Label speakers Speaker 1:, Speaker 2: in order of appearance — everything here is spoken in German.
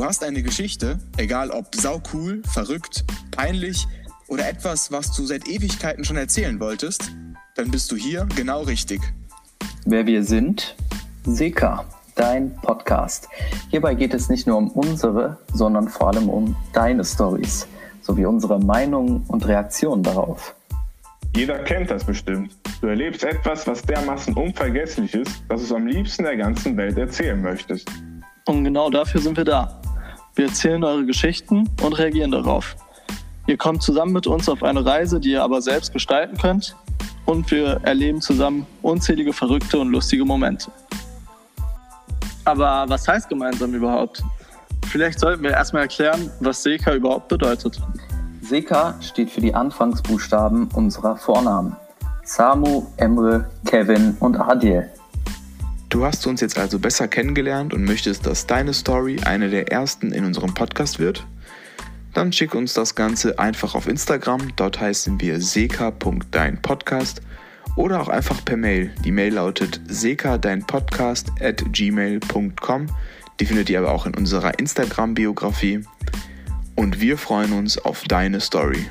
Speaker 1: Du hast eine Geschichte, egal ob saucool, verrückt, peinlich oder etwas, was du seit Ewigkeiten schon erzählen wolltest, dann bist du hier genau richtig.
Speaker 2: Wer wir sind? Seka, dein Podcast. Hierbei geht es nicht nur um unsere, sondern vor allem um deine Stories sowie unsere Meinungen und Reaktionen darauf.
Speaker 3: Jeder kennt das bestimmt. Du erlebst etwas, was dermaßen unvergesslich ist, dass du es am liebsten der ganzen Welt erzählen möchtest.
Speaker 4: Und genau dafür sind wir da. Wir erzählen eure Geschichten und reagieren darauf. Ihr kommt zusammen mit uns auf eine Reise, die ihr aber selbst gestalten könnt. Und wir erleben zusammen unzählige verrückte und lustige Momente. Aber was heißt gemeinsam überhaupt? Vielleicht sollten wir erstmal erklären, was Seka überhaupt bedeutet.
Speaker 2: Seka steht für die Anfangsbuchstaben unserer Vornamen. Samu, Emre, Kevin und Adil.
Speaker 1: Du hast uns jetzt also besser kennengelernt und möchtest, dass deine Story eine der ersten in unserem Podcast wird? Dann schick uns das Ganze einfach auf Instagram, dort heißen wir seka.deinpodcast oder auch einfach per Mail. Die Mail lautet sekadeinpodcast at gmail.com. Die findet ihr aber auch in unserer Instagram-Biografie. Und wir freuen uns auf deine Story.